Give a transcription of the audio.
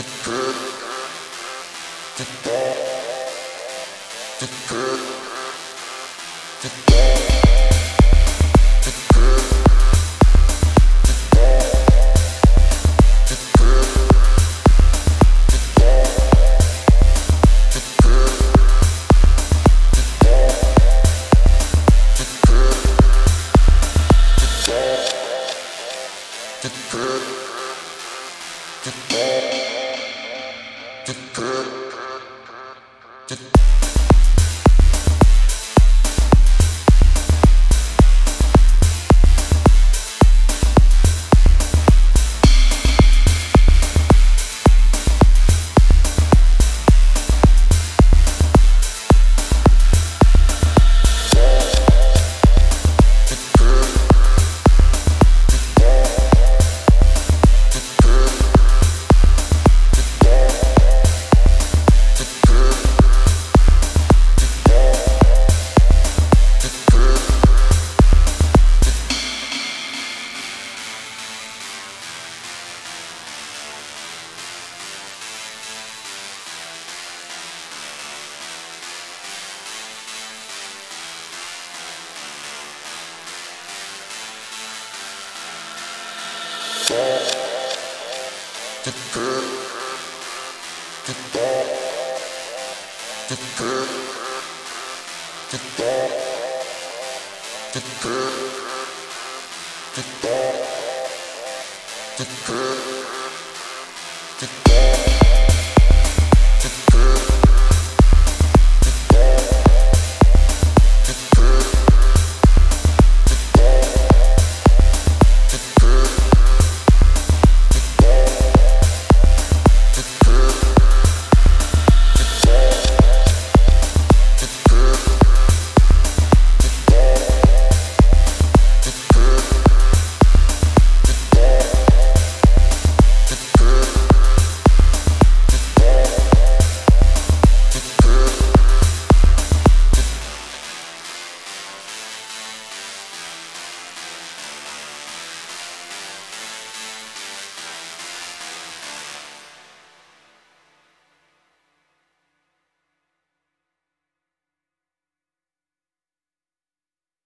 The bird, the bird. Just. The girl, the girl, the girl.